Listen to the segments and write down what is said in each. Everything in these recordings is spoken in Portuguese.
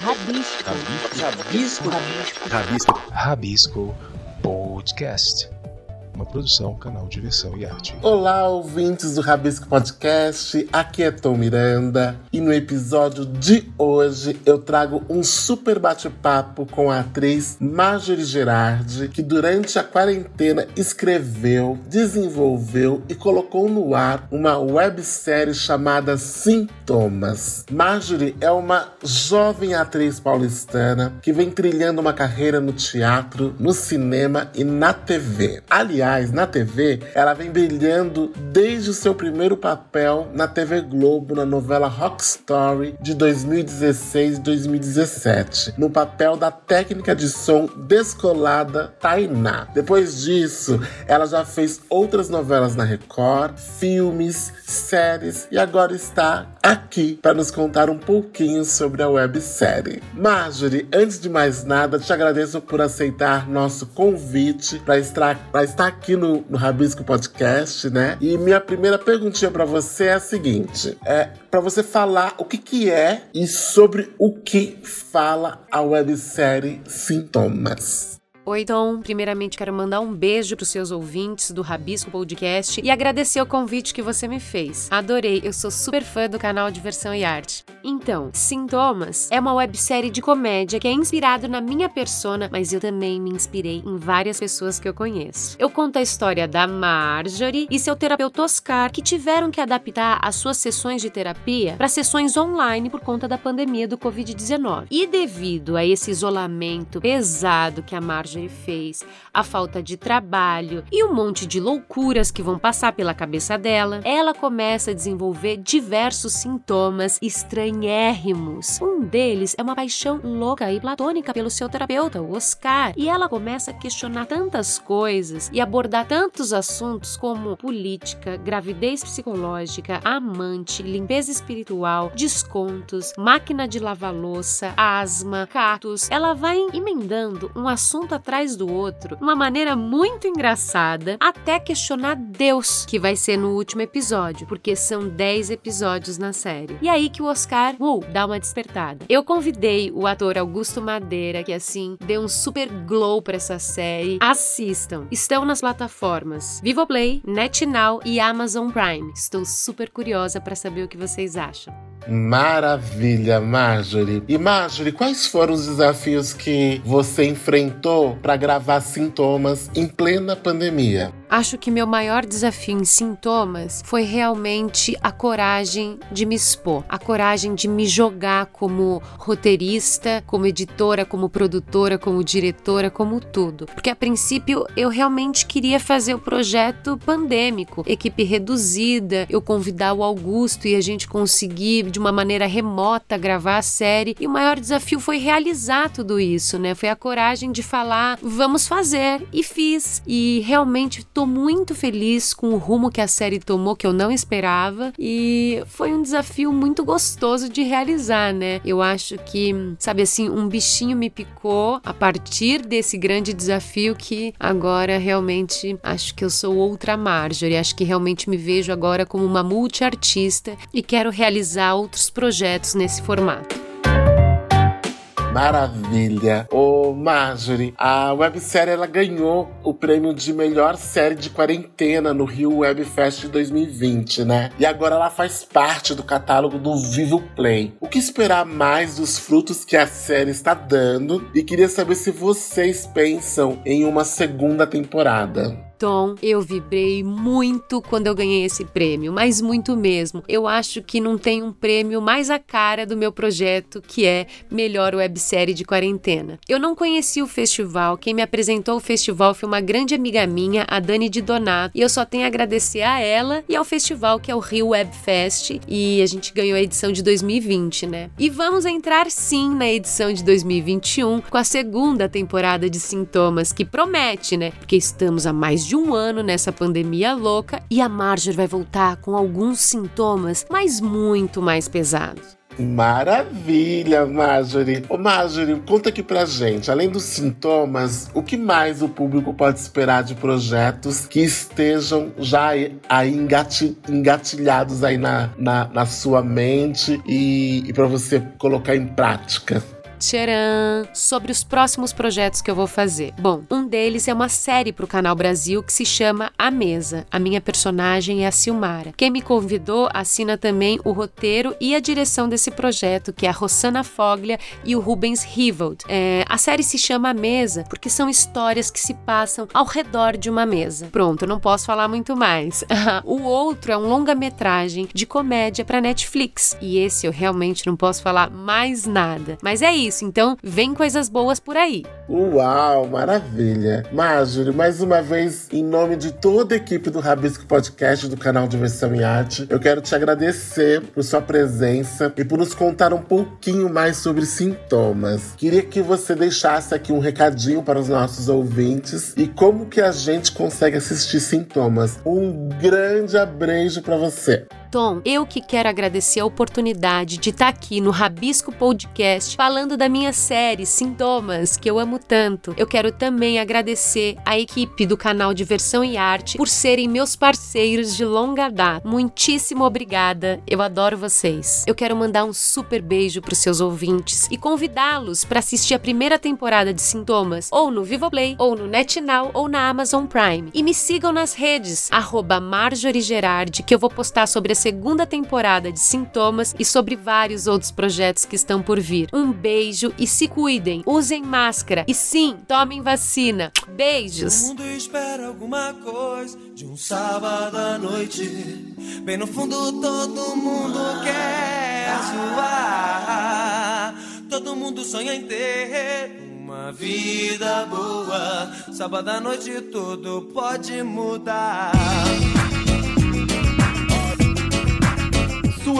Rabisco. Rabisco. Rabisco. Rabisco. Rabisco Podcast. Uma produção, canal Diversão e Arte. Olá, ouvintes do Rabisco Podcast. Aqui é Tom Miranda e no episódio de hoje eu trago um super bate-papo com a atriz Marjorie Gerardi, que durante a quarentena escreveu, desenvolveu e colocou no ar uma websérie chamada Sintomas. Marjorie é uma jovem atriz paulistana que vem trilhando uma carreira no teatro, no cinema e na TV. Aliás, na TV, ela vem brilhando desde o seu primeiro papel na TV Globo na novela Rock Story de 2016 e 2017, no papel da técnica de som descolada Tainá. Depois disso, ela já fez outras novelas na Record, filmes, séries e agora está aqui para nos contar um pouquinho sobre a websérie. Marjorie, antes de mais nada, te agradeço por aceitar nosso convite para estar, estar aqui no, no Rabisco Podcast, né? E minha primeira perguntinha para você é a seguinte: é para você falar o que, que é e sobre o que fala a websérie Sintomas. Oi, Tom. Primeiramente, quero mandar um beijo para os seus ouvintes do Rabisco Podcast e agradecer o convite que você me fez. Adorei, eu sou super fã do canal Diversão e Arte. Então, Sintomas é uma websérie de comédia que é inspirado na minha persona, mas eu também me inspirei em várias pessoas que eu conheço. Eu conto a história da Marjorie e seu terapeuta Oscar, que tiveram que adaptar as suas sessões de terapia para sessões online por conta da pandemia do Covid-19. E devido a esse isolamento pesado que a Marjorie Marjorie fez, a falta de trabalho e um monte de loucuras que vão passar pela cabeça dela, ela começa a desenvolver diversos sintomas estranhérrimos. Um deles é uma paixão louca e platônica pelo seu terapeuta, o Oscar, e ela começa a questionar tantas coisas e abordar tantos assuntos como política, gravidez psicológica, amante, limpeza espiritual, descontos, máquina de lavar louça, asma, catos. Ela vai emendando um assunto atrás do outro, uma maneira muito engraçada, até questionar Deus, que vai ser no último episódio, porque são 10 episódios na série. E aí que o Oscar, uh, dá uma despertada. Eu convidei o ator Augusto Madeira, que assim deu um super glow para essa série. Assistam. Estão nas plataformas Vivoplay, NetNow e Amazon Prime. Estou super curiosa para saber o que vocês acham. Maravilha, Marjorie. E Marjorie, quais foram os desafios que você enfrentou para gravar Sintomas em plena pandemia? Acho que meu maior desafio em sintomas foi realmente a coragem de me expor, a coragem de me jogar como roteirista, como editora, como produtora, como diretora, como tudo. Porque a princípio eu realmente queria fazer o projeto pandêmico, equipe reduzida, eu convidar o Augusto e a gente conseguir de uma maneira remota gravar a série. E o maior desafio foi realizar tudo isso, né? Foi a coragem de falar, vamos fazer. E fiz. E realmente tô muito feliz com o rumo que a série tomou, que eu não esperava. E foi um desafio muito gostoso de realizar, né? Eu acho que, sabe assim, um bichinho me picou a partir desse grande desafio que agora realmente acho que eu sou outra Marjorie. Acho que realmente me vejo agora como uma multiartista e quero realizar outros projetos nesse formato. Maravilha. Ô, Marjorie, a websérie ela ganhou o prêmio de melhor série de quarentena no Rio Web Fest 2020, né? E agora ela faz parte do catálogo do Vivo Play. O que esperar mais dos frutos que a série está dando? E queria saber se vocês pensam em uma segunda temporada. Tom, eu vibrei muito quando eu ganhei esse prêmio, mas muito mesmo. Eu acho que não tem um prêmio mais a cara do meu projeto, que é Melhor Websérie de Quarentena. Eu não conheci o festival, quem me apresentou o festival foi uma grande amiga minha, a Dani de Donato, e eu só tenho a agradecer a ela e ao festival que é o Rio Web Fest, e a gente ganhou a edição de 2020, né? E vamos entrar sim na edição de 2021 com a segunda temporada de Sintomas, que promete, né? Porque estamos a mais de um ano nessa pandemia louca e a Marjorie vai voltar com alguns sintomas, mas muito mais pesados. Maravilha, Marjorie. Ô, Marjorie, conta aqui pra gente, além dos sintomas, o que mais o público pode esperar de projetos que estejam já aí engatilhados aí na, na, na sua mente e, e para você colocar em prática? Tcharam, sobre os próximos projetos que eu vou fazer. Bom, um deles é uma série para o Canal Brasil que se chama A Mesa. A minha personagem é a Silmara. Quem me convidou assina também o roteiro e a direção desse projeto, que é a Rossana Foglia e o Rubens Rivold. É, a série se chama A Mesa porque são histórias que se passam ao redor de uma mesa. Pronto, não posso falar muito mais. o outro é um longa-metragem de comédia para Netflix e esse eu realmente não posso falar mais nada. Mas é isso, então vem coisas boas por aí. Uau, maravilha! Marjorie, mais uma vez, em nome de toda a equipe do Rabisco Podcast do canal Diversão e Arte, eu quero te agradecer por sua presença e por nos contar um pouquinho mais sobre sintomas. Queria que você deixasse aqui um recadinho para os nossos ouvintes e como que a gente consegue assistir sintomas. Um grande abrejo para você. Tom, eu que quero agradecer a oportunidade de estar aqui no Rabisco Podcast falando da minha série Sintomas, que eu amo tanto. Eu quero também agradecer a equipe do canal Diversão e Arte por serem meus parceiros de longa data. Muitíssimo obrigada, eu adoro vocês. Eu quero mandar um super beijo para os seus ouvintes e convidá-los para assistir a primeira temporada de Sintomas ou no Vivoplay, ou no NetNow, ou na Amazon Prime. E me sigam nas redes, arroba que eu vou postar sobre a segunda temporada de Sintomas e sobre vários outros projetos que estão por vir. Um beijo e se cuidem, usem máscara e sim, tomem vacina. Beijos! O mundo espera alguma coisa de um sábado à noite. Bem no fundo, todo mundo quer zoar. Todo mundo sonha em ter uma vida boa. Sábado à noite tudo pode mudar.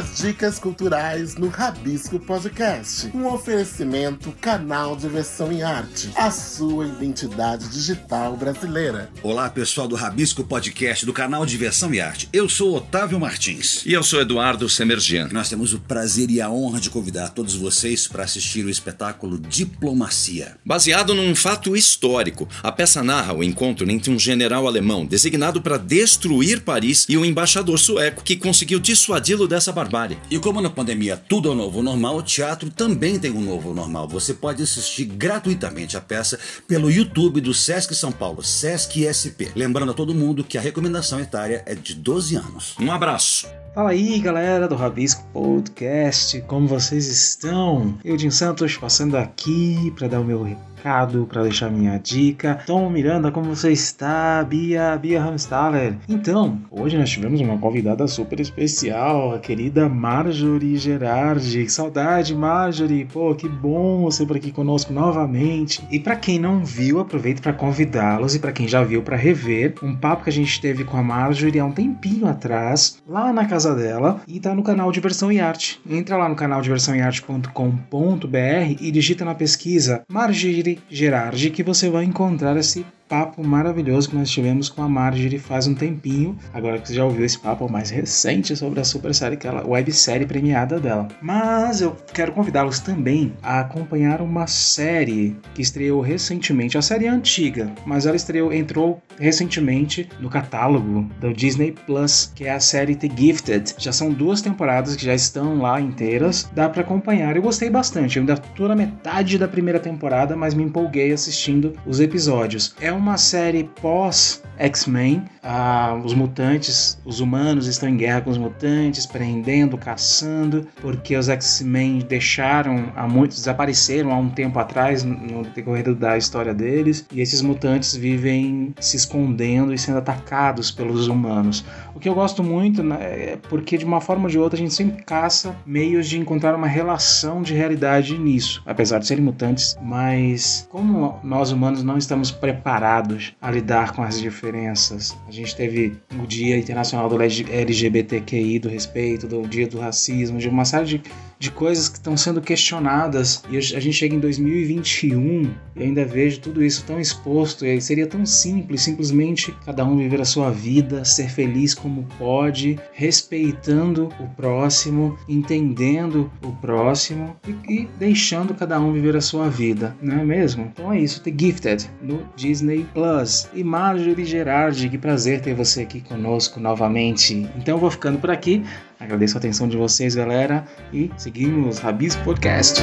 Suas dicas culturais no Rabisco Podcast. Um oferecimento canal Diversão em Arte. A sua identidade digital brasileira. Olá, pessoal do Rabisco Podcast do canal Diversão e Arte. Eu sou Otávio Martins. E eu sou Eduardo Semergian. Nós temos o prazer e a honra de convidar todos vocês para assistir o espetáculo Diplomacia. Baseado num fato histórico, a peça narra o encontro entre um general alemão designado para destruir Paris e um embaixador sueco que conseguiu dissuadi-lo dessa barbárie. E como na pandemia tudo é novo normal, o teatro também tem um novo normal. Você pode assistir gratuitamente a peça pelo YouTube do Sesc São Paulo, Sesc SP. Lembrando a todo mundo que a recomendação etária é de 12 anos. Um abraço. Fala aí, galera do Rabisco Podcast, como vocês estão? Eu, Jim Santos, passando aqui para dar o meu recado, para deixar minha dica. Tom Miranda, como você está? Bia, Bia Hamstaller. Então, hoje nós tivemos uma convidada super especial, a querida Marjorie Gerardi. Que saudade, Marjorie. Pô, que bom você por aqui conosco novamente. E para quem não viu, aproveito para convidá-los e para quem já viu para rever um papo que a gente teve com a Marjorie há um tempinho atrás, lá na casa dela, e tá no canal Diversão e Arte. Entra lá no canal diversãoearte.com.br e digita na pesquisa Marjorie Gerardi que você vai encontrar esse papo maravilhoso que nós tivemos com a Marjorie faz um tempinho. Agora que você já ouviu esse papo mais recente sobre a super série, aquela websérie premiada dela. Mas eu quero convidá-los também a acompanhar uma série que estreou recentemente. A série é antiga, mas ela estreou, entrou recentemente no catálogo do Disney Plus, que é a série The Gifted. Já são duas temporadas que já estão lá inteiras, dá para acompanhar. Eu gostei bastante, eu ainda tô na metade da primeira temporada, mas me empolguei assistindo os episódios. É uma série pós X-Men. Ah, os mutantes, os humanos estão em guerra com os mutantes, prendendo, caçando, porque os X-Men deixaram há muitos desapareceram há um tempo atrás no decorrer da história deles, e esses mutantes vivem se escondendo e sendo atacados pelos humanos. O que eu gosto muito né, é porque de uma forma ou de outra a gente sempre caça meios de encontrar uma relação de realidade nisso, apesar de serem mutantes, mas como nós humanos não estamos preparados a lidar com as diferenças. A gente teve o Dia Internacional do LGBTQI, do respeito, do Dia do Racismo, de uma série de, de coisas que estão sendo questionadas. E a gente chega em 2021 e ainda vejo tudo isso tão exposto. E seria tão simples, simplesmente cada um viver a sua vida, ser feliz como pode, respeitando o próximo, entendendo o próximo e, e deixando cada um viver a sua vida, não é mesmo? Então é isso, The Gifted no Disney Plus. E Marjorie Gerardi, que prazer ter você aqui conosco novamente. Então vou ficando por aqui. Agradeço a atenção de vocês, galera, e seguimos Rabisco Podcast.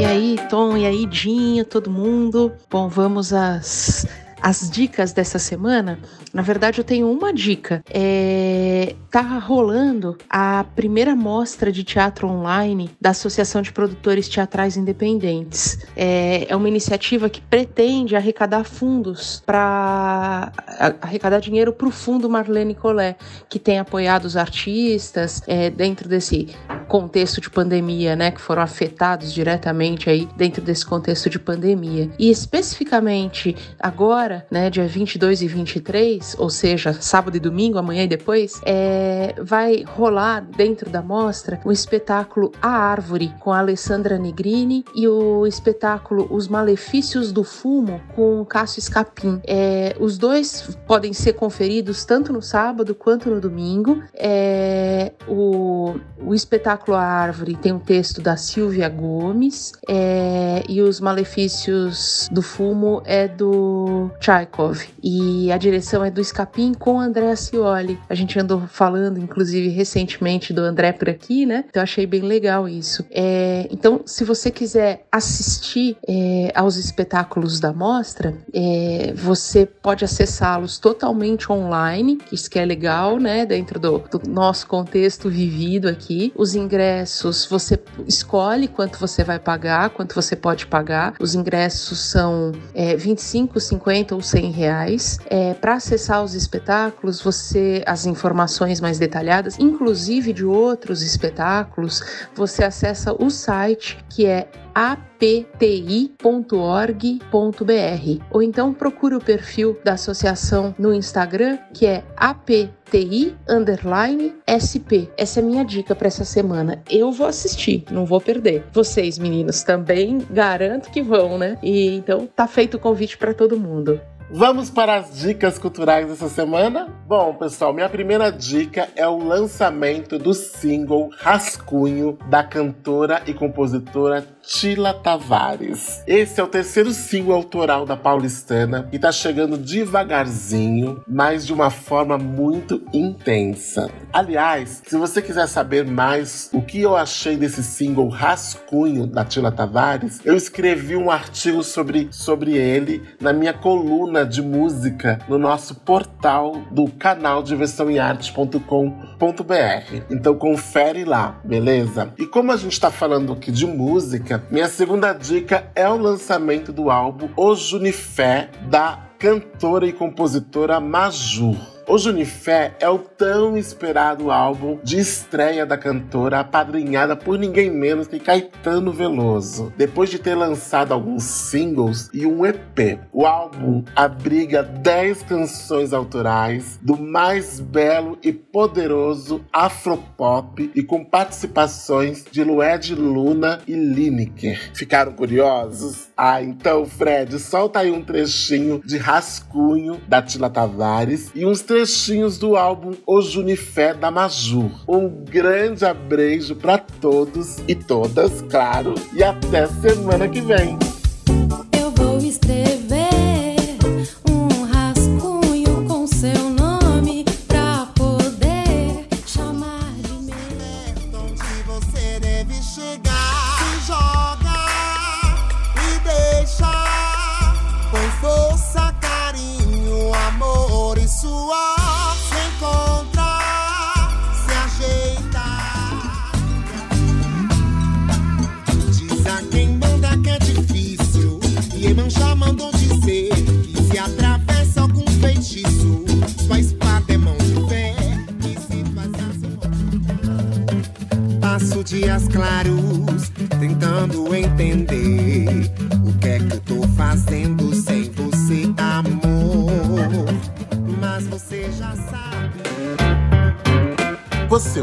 E aí, Tom, e aí, Dinho, todo mundo? Bom, vamos às, às dicas dessa semana. Na verdade, eu tenho uma dica. É, tá rolando a primeira mostra de teatro online da Associação de Produtores Teatrais Independentes. É, é uma iniciativa que pretende arrecadar fundos para arrecadar dinheiro para o Fundo Marlene Collet, que tem apoiado os artistas é, dentro desse contexto de pandemia, né, que foram afetados diretamente aí dentro desse contexto de pandemia. E especificamente agora, né, dia 22 e 23, ou seja, sábado e domingo, amanhã e depois, é, vai rolar dentro da mostra o espetáculo A Árvore com a Alessandra Negrini e o espetáculo Os Malefícios do Fumo com Cássio Escapim. É, os dois podem ser conferidos tanto no sábado quanto no domingo. É, o, o espetáculo A Árvore tem um texto da Silvia Gomes é, e Os Malefícios do Fumo é do Tchaikov e a direção é do Escapim com André Cioli. A gente andou falando, inclusive, recentemente do André por aqui, né? Então achei bem legal isso. É, então, se você quiser assistir é, aos espetáculos da mostra, é, você pode acessá-los totalmente online, isso que é legal, né? Dentro do, do nosso contexto vivido aqui. Os ingressos, você escolhe quanto você vai pagar, quanto você pode pagar. Os ingressos são é, 25, 50 ou 100 reais. É, Para acessar os espetáculos, você as informações mais detalhadas, inclusive de outros espetáculos, você acessa o site que é apti.org.br ou então procure o perfil da associação no Instagram que é apti underline sp. Essa é a minha dica para essa semana. Eu vou assistir, não vou perder. Vocês, meninos, também garanto que vão, né? E então tá feito o convite para todo mundo. Vamos para as dicas culturais dessa semana? Bom, pessoal, minha primeira dica é o lançamento do single Rascunho da cantora e compositora Tila Tavares. Esse é o terceiro single autoral da paulistana e tá chegando devagarzinho, mas de uma forma muito intensa. Aliás, se você quiser saber mais o que eu achei desse single Rascunho da Tila Tavares, eu escrevi um artigo sobre, sobre ele na minha coluna de música no nosso portal do canal diversãoearte.com.br. Então confere lá, beleza? E como a gente tá falando aqui de música. Minha segunda dica é o lançamento do álbum O Junifé da cantora e compositora Majur. O Junifé é o tão esperado álbum de estreia da cantora, apadrinhada por ninguém menos que Caetano Veloso. Depois de ter lançado alguns singles e um EP, o álbum abriga 10 canções autorais do mais belo e poderoso afropop e com participações de Lued Luna e Lineker. Ficaram curiosos? Ah, então, Fred, solta aí um trechinho de rascunho da Tila Tavares e uns trechinhos do álbum O Junifé da Majur. Um grande abeijo para todos e todas, claro, e até semana que vem. Dias claros, tentando entender o que é que eu tô fazendo sem você, amor. Mas você já sabe. Você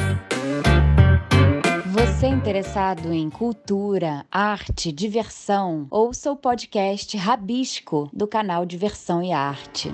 Você interessado em cultura, arte, diversão? Ouça o podcast Rabisco do canal Diversão e Arte.